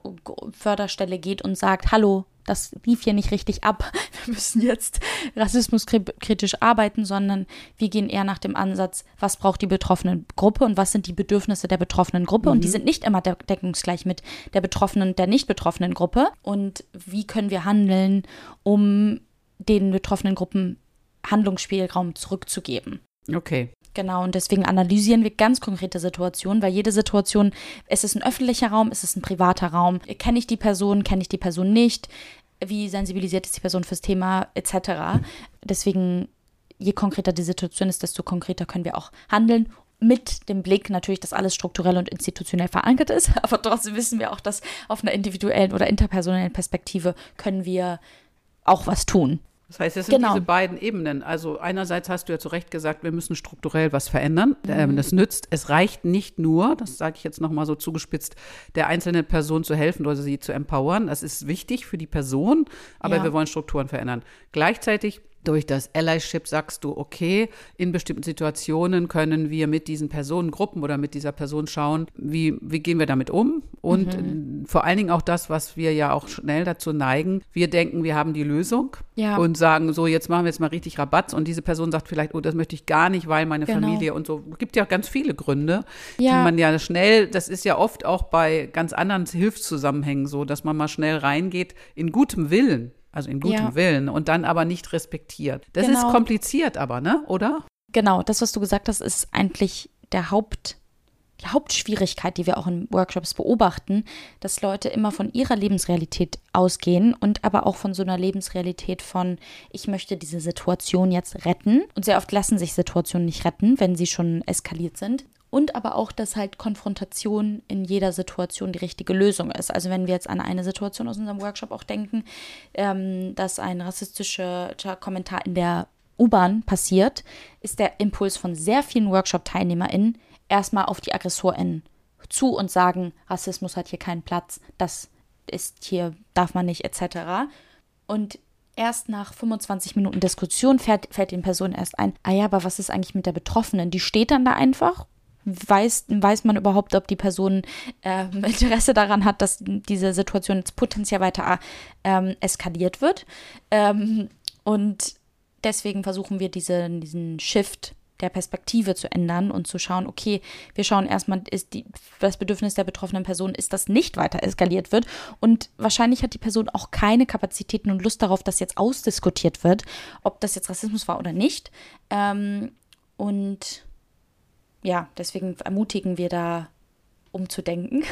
Förderstelle geht und sagt, hallo, das lief hier nicht richtig ab. <laughs> Wir müssen jetzt rassismuskritisch arbeiten, sondern wir gehen eher nach dem Ansatz, was braucht die betroffene Gruppe und was sind die Bedürfnisse der betroffenen Gruppe. Mhm. Und die mhm. sind nicht immer deckungsgleich mit der betroffenen und der nicht betroffenen Gruppe. Und wie können wir handeln, um den betroffenen Gruppen Handlungsspielraum zurückzugeben. Okay. Genau, und deswegen analysieren wir ganz konkrete Situationen, weil jede Situation, ist es ein öffentlicher Raum, ist es ein privater Raum, kenne ich die Person, kenne ich die Person nicht, wie sensibilisiert ist die Person fürs Thema, etc. Deswegen, je konkreter die Situation ist, desto konkreter können wir auch handeln mit dem Blick natürlich, dass alles strukturell und institutionell verankert ist, <laughs> aber trotzdem wissen wir auch, dass auf einer individuellen oder interpersonellen Perspektive können wir auch was tun. Das heißt, es sind genau. diese beiden Ebenen. Also einerseits hast du ja zu Recht gesagt, wir müssen strukturell was verändern. Mhm. Das nützt. Es reicht nicht nur, das sage ich jetzt nochmal so zugespitzt, der einzelnen Person zu helfen oder sie zu empowern. Das ist wichtig für die Person, aber ja. wir wollen Strukturen verändern. Gleichzeitig durch das Allyship sagst du, okay, in bestimmten Situationen können wir mit diesen Personengruppen oder mit dieser Person schauen, wie, wie gehen wir damit um? Und mhm. vor allen Dingen auch das, was wir ja auch schnell dazu neigen. Wir denken, wir haben die Lösung ja. und sagen, so, jetzt machen wir jetzt mal richtig Rabatz. Und diese Person sagt vielleicht, oh, das möchte ich gar nicht, weil meine genau. Familie und so. Es gibt ja ganz viele Gründe, ja. die man ja schnell, das ist ja oft auch bei ganz anderen Hilfszusammenhängen so, dass man mal schnell reingeht in gutem Willen also in gutem ja. Willen und dann aber nicht respektiert. Das genau. ist kompliziert aber, ne? Oder? Genau, das, was du gesagt hast, ist eigentlich der Haupt, die Hauptschwierigkeit, die wir auch in Workshops beobachten, dass Leute immer von ihrer Lebensrealität ausgehen und aber auch von so einer Lebensrealität von, ich möchte diese Situation jetzt retten. Und sehr oft lassen sich Situationen nicht retten, wenn sie schon eskaliert sind und aber auch, dass halt Konfrontation in jeder Situation die richtige Lösung ist. Also wenn wir jetzt an eine Situation aus unserem Workshop auch denken, ähm, dass ein rassistischer Kommentar in der U-Bahn passiert, ist der Impuls von sehr vielen Workshop-TeilnehmerInnen erstmal auf die AggressorInnen zu und sagen, Rassismus hat hier keinen Platz, das ist hier, darf man nicht, etc. Und erst nach 25 Minuten Diskussion fällt, fällt den Personen erst ein, ah ja, aber was ist eigentlich mit der Betroffenen? Die steht dann da einfach weiß, weiß man überhaupt, ob die Person äh, <laughs> Interesse daran hat, dass diese Situation jetzt potenziell weiter ähm, eskaliert wird. Ähm, und deswegen versuchen wir diese, diesen Shift der Perspektive zu ändern und zu schauen, okay, wir schauen erstmal, ist die, das Bedürfnis der betroffenen Person ist, dass nicht weiter eskaliert wird. Und wahrscheinlich hat die Person auch keine Kapazitäten und Lust darauf, dass jetzt ausdiskutiert wird, ob das jetzt Rassismus war oder nicht. Ähm, und ja, deswegen ermutigen wir da umzudenken.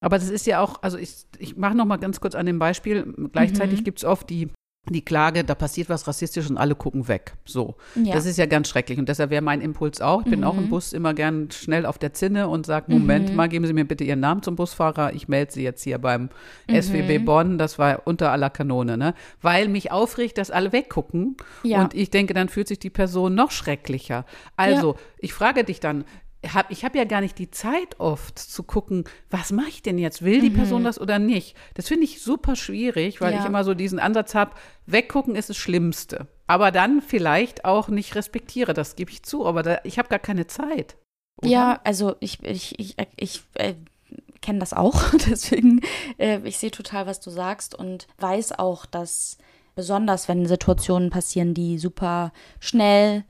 Aber das ist ja auch, also ich, ich mache noch mal ganz kurz an dem Beispiel. Gleichzeitig mhm. gibt es oft die die Klage, da passiert was rassistisch und alle gucken weg. So. Ja. Das ist ja ganz schrecklich. Und deshalb wäre mein Impuls auch. Ich bin mhm. auch im mhm. Bus immer gern schnell auf der Zinne und sage, Moment mhm. mal, geben Sie mir bitte Ihren Namen zum Busfahrer. Ich melde Sie jetzt hier beim mhm. SWB Bonn. Das war unter aller Kanone, ne? Weil mich aufregt, dass alle weggucken. Ja. Und ich denke, dann fühlt sich die Person noch schrecklicher. Also, ja. ich frage dich dann, hab, ich habe ja gar nicht die Zeit oft zu gucken, was mache ich denn jetzt? Will die mhm. Person das oder nicht? Das finde ich super schwierig, weil ja. ich immer so diesen Ansatz habe, weggucken ist das Schlimmste. Aber dann vielleicht auch nicht respektiere, das gebe ich zu, aber da, ich habe gar keine Zeit. Oder? Ja, also ich, ich, ich, ich äh, kenne das auch, <laughs> deswegen, äh, ich sehe total, was du sagst und weiß auch, dass besonders wenn Situationen passieren, die super schnell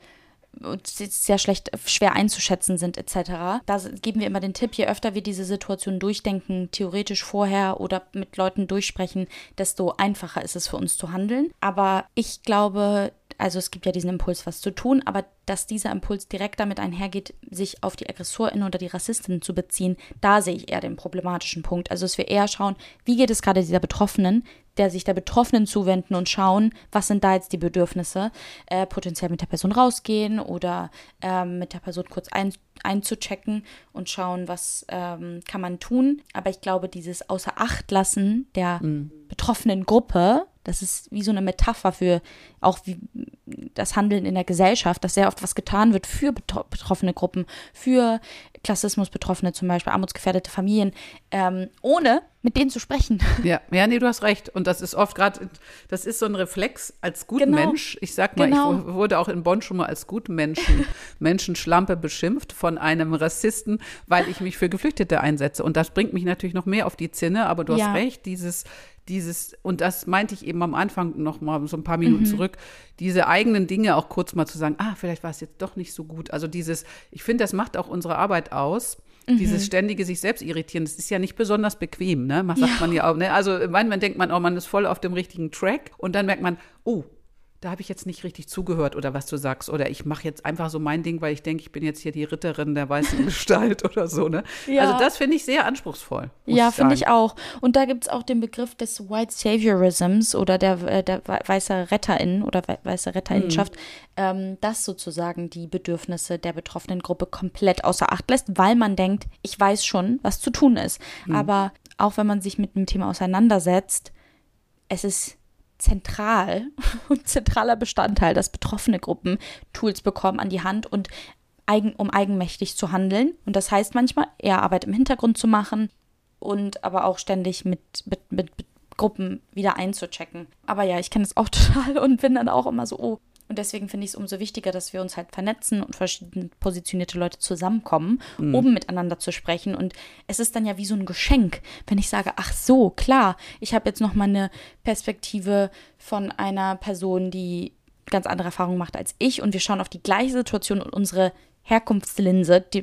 sehr schlecht, schwer einzuschätzen sind etc. Da geben wir immer den Tipp, je öfter wir diese Situation durchdenken, theoretisch vorher oder mit Leuten durchsprechen, desto einfacher ist es für uns zu handeln. Aber ich glaube, also es gibt ja diesen Impuls, was zu tun, aber dass dieser Impuls direkt damit einhergeht, sich auf die Aggressorin oder die Rassistin zu beziehen, da sehe ich eher den problematischen Punkt. Also dass wir eher schauen, wie geht es gerade dieser Betroffenen, der sich der Betroffenen zuwenden und schauen, was sind da jetzt die Bedürfnisse, äh, potenziell mit der Person rausgehen oder äh, mit der Person kurz ein, einzuchecken und schauen, was ähm, kann man tun. Aber ich glaube, dieses Außer Acht lassen der mhm. betroffenen Gruppe, das ist wie so eine Metapher für auch wie das Handeln in der Gesellschaft, dass sehr oft was getan wird für betroffene Gruppen, für Klassismus Betroffene, zum Beispiel armutsgefährdete Familien, ähm, ohne mit denen zu sprechen. <laughs> Ja, ja, nee, du hast recht. Und das ist oft gerade, das ist so ein Reflex als guter genau. Mensch. Ich sag mal, genau. ich wurde auch in Bonn schon mal als guten Menschen, <laughs> Menschenschlampe beschimpft von einem Rassisten, weil ich mich für Geflüchtete einsetze. Und das bringt mich natürlich noch mehr auf die Zinne. Aber du ja. hast recht, dieses, dieses, und das meinte ich eben am Anfang noch mal so ein paar Minuten mhm. zurück, diese eigenen Dinge auch kurz mal zu sagen, ah, vielleicht war es jetzt doch nicht so gut. Also dieses, ich finde, das macht auch unsere Arbeit aus. Mhm. Dieses ständige sich selbst irritieren, das ist ja nicht besonders bequem, ne? Man sagt ja. man ja auch, ne? Also manchmal denkt man, oh, man ist voll auf dem richtigen Track und dann merkt man, oh, da habe ich jetzt nicht richtig zugehört oder was du sagst. Oder ich mache jetzt einfach so mein Ding, weil ich denke, ich bin jetzt hier die Ritterin der weißen <laughs> Gestalt oder so. Ne? Ja. Also das finde ich sehr anspruchsvoll. Ja, finde ich auch. Und da gibt es auch den Begriff des White Saviorisms oder der, äh, der weiße Retterin oder weiße Retterinnenschaft, mhm. ähm, das sozusagen die Bedürfnisse der betroffenen Gruppe komplett außer Acht lässt, weil man denkt, ich weiß schon, was zu tun ist. Mhm. Aber auch wenn man sich mit dem Thema auseinandersetzt, es ist zentral <laughs> und zentraler Bestandteil, dass betroffene Gruppen Tools bekommen an die Hand und eigen, um eigenmächtig zu handeln. Und das heißt manchmal eher Arbeit im Hintergrund zu machen und aber auch ständig mit, mit, mit, Gruppen wieder einzuchecken. Aber ja, ich kenne das auch <laughs> total und bin dann auch immer so, oh, und deswegen finde ich es umso wichtiger, dass wir uns halt vernetzen und verschiedene positionierte Leute zusammenkommen, mhm. um miteinander zu sprechen. Und es ist dann ja wie so ein Geschenk, wenn ich sage, ach so, klar, ich habe jetzt noch mal eine Perspektive von einer Person, die ganz andere Erfahrungen macht als ich. Und wir schauen auf die gleiche Situation und unsere Herkunftslinse, die,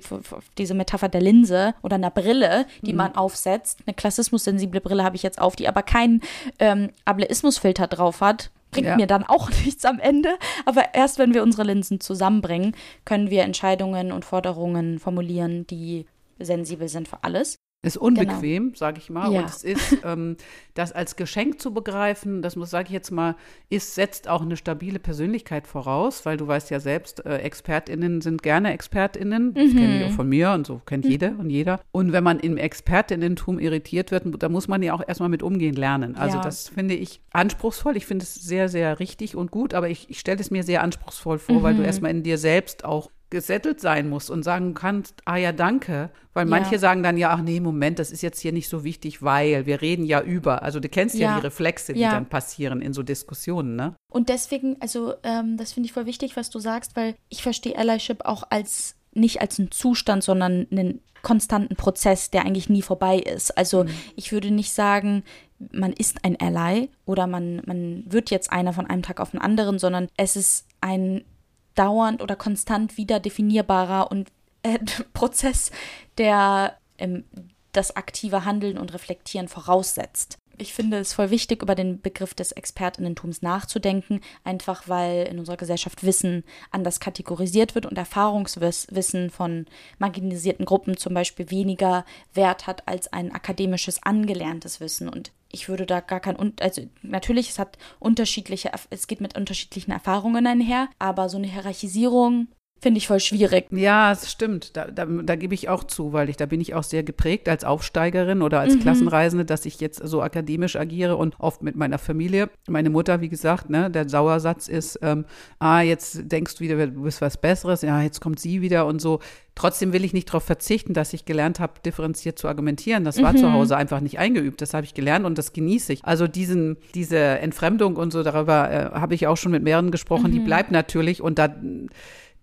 diese Metapher der Linse oder einer Brille, die mhm. man aufsetzt. Eine klassismus-sensible Brille habe ich jetzt auf, die aber keinen ähm, Ableismusfilter drauf hat bringt ja. mir dann auch <laughs> nichts am Ende. Aber erst wenn wir unsere Linsen zusammenbringen, können wir Entscheidungen und Forderungen formulieren, die sensibel sind für alles. Ist unbequem, genau. sage ich mal. Ja. Und es ist, <laughs> ähm, das als Geschenk zu begreifen, das muss, sage ich jetzt mal, ist, setzt auch eine stabile Persönlichkeit voraus, weil du weißt ja selbst, äh, ExpertInnen sind gerne ExpertInnen. Das mhm. kenne ich auch von mir und so kennt mhm. jede und jeder. Und wenn man im ExpertInnentum irritiert wird, da muss man ja auch erstmal mit umgehen lernen. Also ja. das finde ich anspruchsvoll. Ich finde es sehr, sehr richtig und gut, aber ich, ich stelle es mir sehr anspruchsvoll vor, mhm. weil du mhm. erstmal in dir selbst auch gesettelt sein musst und sagen kannst, ah ja, danke. Weil manche ja. sagen dann ja, ach nee, Moment, das ist jetzt hier nicht so wichtig, weil wir reden ja über. Also du kennst ja, ja die Reflexe, die ja. dann passieren in so Diskussionen, ne? Und deswegen, also ähm, das finde ich voll wichtig, was du sagst, weil ich verstehe Allyship auch als nicht als einen Zustand, sondern einen konstanten Prozess, der eigentlich nie vorbei ist. Also mhm. ich würde nicht sagen, man ist ein Ally oder man, man wird jetzt einer von einem Tag auf den anderen, sondern es ist ein dauernd oder konstant wieder definierbarer und äh, <laughs> Prozess, der ähm, das aktive Handeln und Reflektieren voraussetzt. Ich finde es voll wichtig, über den Begriff des Expertinnentums nachzudenken, einfach weil in unserer Gesellschaft Wissen anders kategorisiert wird und Erfahrungswissen von marginalisierten Gruppen zum Beispiel weniger Wert hat als ein akademisches, angelerntes Wissen. Und ich würde da gar kein, also natürlich, es hat unterschiedliche, es geht mit unterschiedlichen Erfahrungen einher, aber so eine Hierarchisierung Finde ich voll schwierig. Ja, es stimmt. Da, da, da gebe ich auch zu, weil ich, da bin ich auch sehr geprägt als Aufsteigerin oder als mhm. Klassenreisende, dass ich jetzt so akademisch agiere und oft mit meiner Familie. Meine Mutter, wie gesagt, ne, der Sauersatz ist, ähm, ah, jetzt denkst du wieder, du bist was Besseres, ja, jetzt kommt sie wieder und so. Trotzdem will ich nicht darauf verzichten, dass ich gelernt habe, differenziert zu argumentieren. Das war mhm. zu Hause einfach nicht eingeübt. Das habe ich gelernt und das genieße ich. Also diesen, diese Entfremdung und so, darüber äh, habe ich auch schon mit mehreren gesprochen, mhm. die bleibt natürlich und da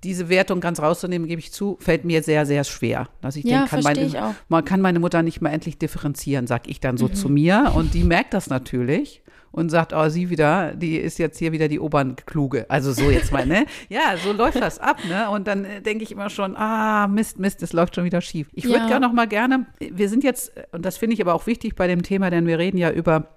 diese Wertung ganz rauszunehmen, gebe ich zu, fällt mir sehr, sehr schwer. Dass ich ja, denke, kann meine, man kann meine Mutter nicht mehr endlich differenzieren, sag ich dann so mhm. zu mir. Und die merkt das natürlich und sagt, oh, sie wieder, die ist jetzt hier wieder die Obernkluge. Also so jetzt mal, ne? <laughs> Ja, so läuft das ab, ne? Und dann äh, denke ich immer schon, ah, Mist, Mist, es läuft schon wieder schief. Ich würde ja. gerne noch mal gerne, wir sind jetzt, und das finde ich aber auch wichtig bei dem Thema, denn wir reden ja über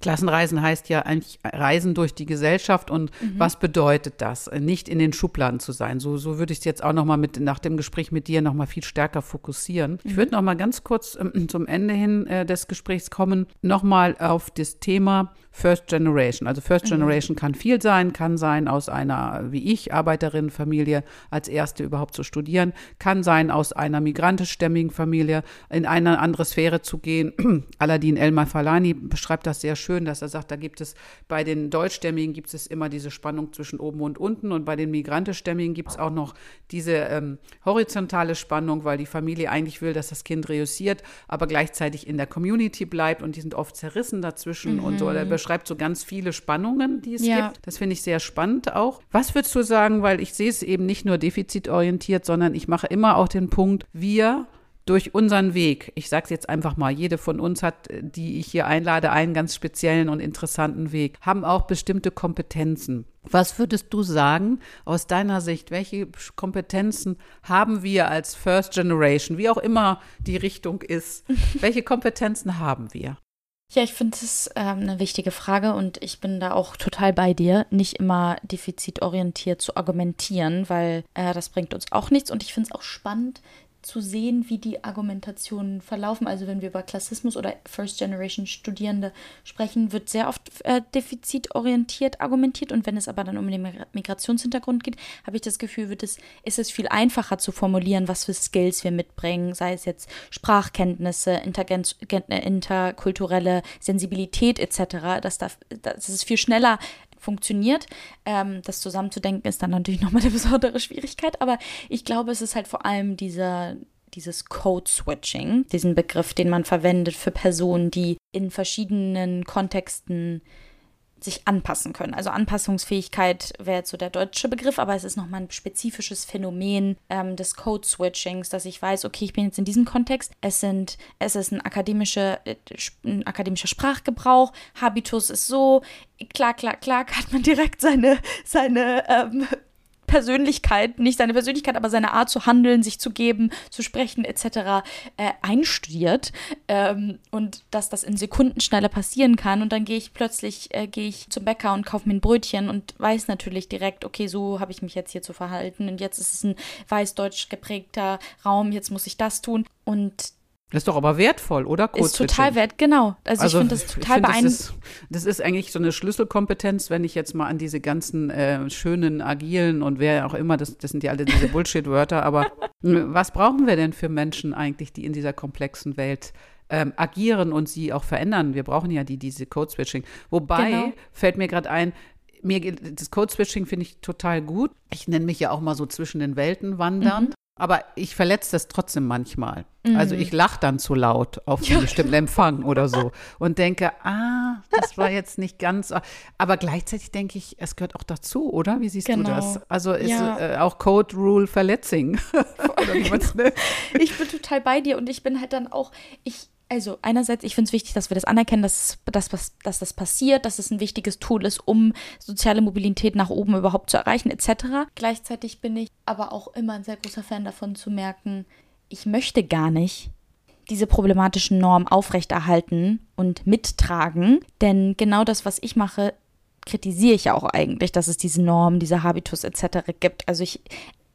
Klassenreisen heißt ja eigentlich Reisen durch die Gesellschaft und mhm. was bedeutet das? Nicht in den Schubladen zu sein. So, so würde ich es jetzt auch nochmal mit, nach dem Gespräch mit dir nochmal viel stärker fokussieren. Mhm. Ich würde nochmal ganz kurz äh, zum Ende hin äh, des Gesprächs kommen, nochmal auf das Thema First Generation. Also First mhm. Generation mhm. kann viel sein, kann sein aus einer, wie ich, Arbeiterinnenfamilie als erste überhaupt zu studieren, kann sein aus einer migrantischstämmigen Familie in eine andere Sphäre zu gehen. <clears throat> Aladin Elmar Falani beschreibt das sehr schön, dass er sagt, da gibt es bei den Deutschstämmigen gibt es immer diese Spannung zwischen oben und unten und bei den migrantischstämmigen gibt es auch noch diese ähm, horizontale Spannung, weil die Familie eigentlich will, dass das Kind reüssiert, aber gleichzeitig in der Community bleibt und die sind oft zerrissen dazwischen mhm. und so. Er beschreibt so ganz viele Spannungen, die es ja. gibt. Das finde ich sehr spannend auch. Was würdest du sagen, weil ich sehe es eben nicht nur defizitorientiert, sondern ich mache immer auch den Punkt, wir durch unseren Weg, ich sage es jetzt einfach mal, jede von uns hat, die ich hier einlade, einen ganz speziellen und interessanten Weg, haben auch bestimmte Kompetenzen. Was würdest du sagen aus deiner Sicht? Welche Kompetenzen haben wir als First Generation, wie auch immer die Richtung ist? <laughs> Welche Kompetenzen haben wir? Ja, ich finde es ähm, eine wichtige Frage und ich bin da auch total bei dir, nicht immer defizitorientiert zu argumentieren, weil äh, das bringt uns auch nichts und ich finde es auch spannend, zu sehen, wie die Argumentationen verlaufen. Also wenn wir über Klassismus oder First-Generation-Studierende sprechen, wird sehr oft äh, defizitorientiert argumentiert. Und wenn es aber dann um den Migrationshintergrund geht, habe ich das Gefühl, wird es, ist es viel einfacher zu formulieren, was für Skills wir mitbringen, sei es jetzt Sprachkenntnisse, Intergens, äh, interkulturelle Sensibilität etc. Das, darf, das ist viel schneller funktioniert. Ähm, das zusammenzudenken ist dann natürlich <laughs> nochmal eine besondere Schwierigkeit, aber ich glaube, es ist halt vor allem dieser, dieses Code-Switching, diesen Begriff, den man verwendet für Personen, die in verschiedenen Kontexten sich anpassen können. Also Anpassungsfähigkeit wäre jetzt so der deutsche Begriff, aber es ist nochmal ein spezifisches Phänomen ähm, des Code-Switchings, dass ich weiß, okay, ich bin jetzt in diesem Kontext, es sind, es ist ein, akademische, äh, ein akademischer Sprachgebrauch, Habitus ist so, klar, klar, klar, <laughs> hat man direkt seine, seine ähm, Persönlichkeit, nicht seine Persönlichkeit, aber seine Art zu handeln, sich zu geben, zu sprechen etc. Äh, einstudiert ähm, und dass das in Sekunden schneller passieren kann und dann gehe ich plötzlich äh, gehe ich zum Bäcker und kaufe mir ein Brötchen und weiß natürlich direkt, okay, so habe ich mich jetzt hier zu verhalten und jetzt ist es ein weiß-deutsch geprägter Raum, jetzt muss ich das tun und das ist doch aber wertvoll, oder? Ist total wert, genau. Also, also ich finde das total beeindruckend. Das, das, ist eigentlich so eine Schlüsselkompetenz, wenn ich jetzt mal an diese ganzen äh, schönen, agilen und wer auch immer, das, das sind ja alle diese <laughs> Bullshit-Wörter, aber was brauchen wir denn für Menschen eigentlich, die in dieser komplexen Welt ähm, agieren und sie auch verändern? Wir brauchen ja die, diese Code-Switching. Wobei, genau. fällt mir gerade ein, mir das Code-Switching finde ich total gut. Ich nenne mich ja auch mal so zwischen den Welten wandernd. Mhm. Aber ich verletze das trotzdem manchmal. Mhm. Also ich lache dann zu laut auf einen ja. bestimmten Empfang oder so und denke, ah, das war jetzt nicht ganz. Aber gleichzeitig denke ich, es gehört auch dazu, oder? Wie siehst genau. du das? Also ist ja. äh, auch Code Rule Verletzing. <laughs> <laughs> genau. Ich bin total bei dir und ich bin halt dann auch, ich, also einerseits, ich finde es wichtig, dass wir das anerkennen, dass, dass, dass das passiert, dass es ein wichtiges Tool ist, um soziale Mobilität nach oben überhaupt zu erreichen, etc. Gleichzeitig bin ich aber auch immer ein sehr großer Fan davon zu merken, ich möchte gar nicht diese problematischen Normen aufrechterhalten und mittragen, denn genau das, was ich mache, kritisiere ich ja auch eigentlich, dass es diese Normen, diese Habitus etc. gibt. Also ich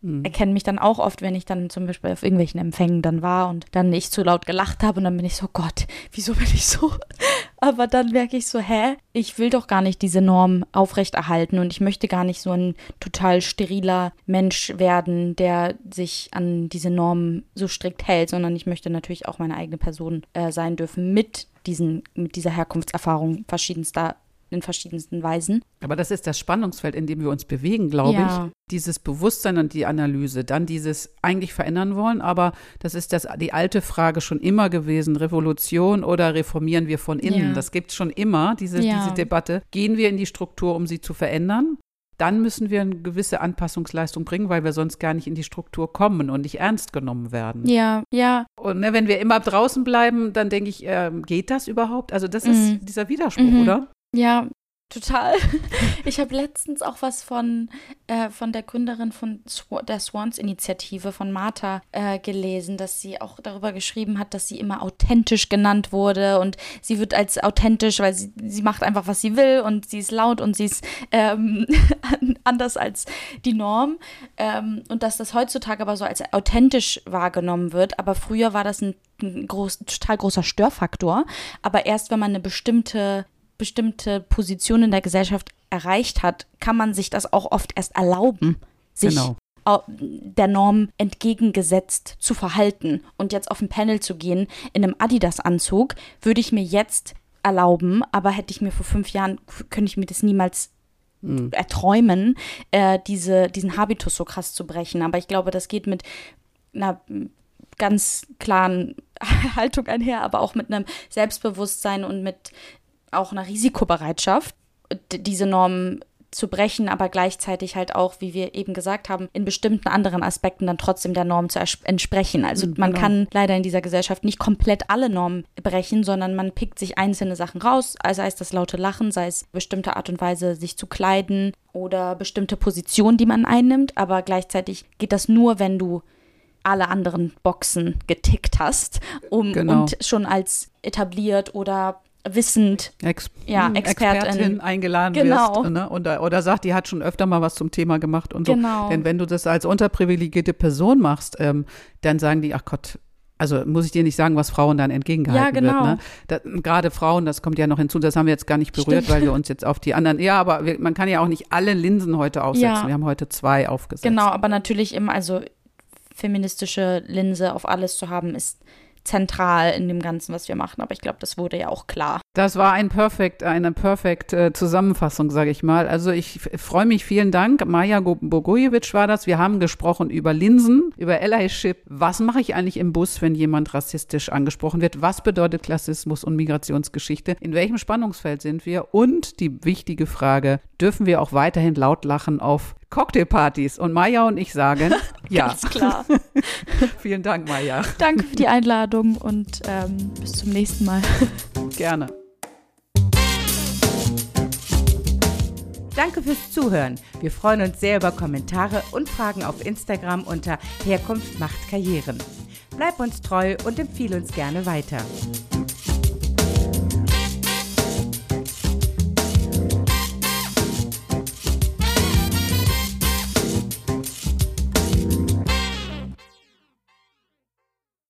mhm. erkennen mich dann auch oft, wenn ich dann zum Beispiel auf irgendwelchen Empfängen dann war und dann nicht zu laut gelacht habe und dann bin ich so, Gott, wieso bin ich so? <laughs> Aber dann merke ich so, hä, ich will doch gar nicht diese Norm aufrechterhalten und ich möchte gar nicht so ein total steriler Mensch werden, der sich an diese Normen so strikt hält, sondern ich möchte natürlich auch meine eigene Person äh, sein dürfen mit diesen, mit dieser Herkunftserfahrung verschiedenster in verschiedensten Weisen. Aber das ist das Spannungsfeld, in dem wir uns bewegen, glaube ja. ich. Dieses Bewusstsein und die Analyse, dann dieses eigentlich verändern wollen, aber das ist das, die alte Frage schon immer gewesen, Revolution oder reformieren wir von innen? Ja. Das gibt es schon immer, diese, ja. diese Debatte. Gehen wir in die Struktur, um sie zu verändern? dann müssen wir eine gewisse Anpassungsleistung bringen, weil wir sonst gar nicht in die Struktur kommen und nicht ernst genommen werden. Ja, ja. Und ne, wenn wir immer draußen bleiben, dann denke ich, äh, geht das überhaupt? Also das mhm. ist dieser Widerspruch, mhm. oder? Ja, total. <laughs> Ich habe letztens auch was von, äh, von der Gründerin von Sw der Swans-Initiative von Martha äh, gelesen, dass sie auch darüber geschrieben hat, dass sie immer authentisch genannt wurde und sie wird als authentisch, weil sie, sie macht einfach, was sie will und sie ist laut und sie ist ähm, <laughs> anders als die Norm. Ähm, und dass das heutzutage aber so als authentisch wahrgenommen wird, aber früher war das ein, ein groß, total großer Störfaktor, aber erst wenn man eine bestimmte bestimmte Position in der Gesellschaft erreicht hat, kann man sich das auch oft erst erlauben, sich genau. der Norm entgegengesetzt zu verhalten. Und jetzt auf ein Panel zu gehen in einem Adidas-Anzug, würde ich mir jetzt erlauben, aber hätte ich mir vor fünf Jahren, könnte ich mir das niemals mhm. erträumen, äh, diese, diesen Habitus so krass zu brechen. Aber ich glaube, das geht mit einer ganz klaren <laughs> Haltung einher, aber auch mit einem Selbstbewusstsein und mit auch einer Risikobereitschaft, diese Normen zu brechen, aber gleichzeitig halt auch, wie wir eben gesagt haben, in bestimmten anderen Aspekten dann trotzdem der Norm zu entsprechen. Also mhm, man genau. kann leider in dieser Gesellschaft nicht komplett alle Normen brechen, sondern man pickt sich einzelne Sachen raus, also sei es das laute Lachen, sei es bestimmte Art und Weise, sich zu kleiden oder bestimmte Positionen, die man einnimmt, aber gleichzeitig geht das nur, wenn du alle anderen Boxen getickt hast um, genau. und schon als etabliert oder wissend, Ex ja, hm, Expertin. Expertin eingeladen Genau. wirst. Ne? Oder, oder sagt, die hat schon öfter mal was zum Thema gemacht und so. Genau. Denn wenn du das als unterprivilegierte Person machst, ähm, dann sagen die, ach Gott, also muss ich dir nicht sagen, was Frauen dann entgegengehalten Ja, genau. wird. Ne? Da, Gerade Frauen, das kommt ja noch hinzu, das haben wir jetzt gar nicht berührt, Stimmt. weil wir uns jetzt auf die anderen, ja, aber wir, man kann ja auch nicht alle Linsen heute aufsetzen. Ja. Wir haben heute zwei aufgesetzt. Genau, aber natürlich immer, also feministische Linse auf alles zu haben, ist zentral in dem Ganzen, was wir machen. Aber ich glaube, das wurde ja auch klar. Das war ein perfekt, eine perfekt äh, Zusammenfassung, sage ich mal. Also ich freue mich, vielen Dank. Maja Go- Bogojevic war das. Wir haben gesprochen über Linsen, über Allyship. Was mache ich eigentlich im Bus, wenn jemand rassistisch angesprochen wird? Was bedeutet Klassismus und Migrationsgeschichte? In welchem Spannungsfeld sind wir? Und die wichtige Frage, dürfen wir auch weiterhin laut lachen auf Cocktailpartys? Und Maja und ich sagen, <laughs> ja. Ganz klar. <laughs> Vielen Dank, Maja. Danke für die Einladung und ähm, bis zum nächsten Mal. <laughs> Gerne. Danke fürs Zuhören. Wir freuen uns sehr über Kommentare und Fragen auf Instagram unter Herkunft macht Karrieren. Bleib uns treu und empfehle uns gerne weiter.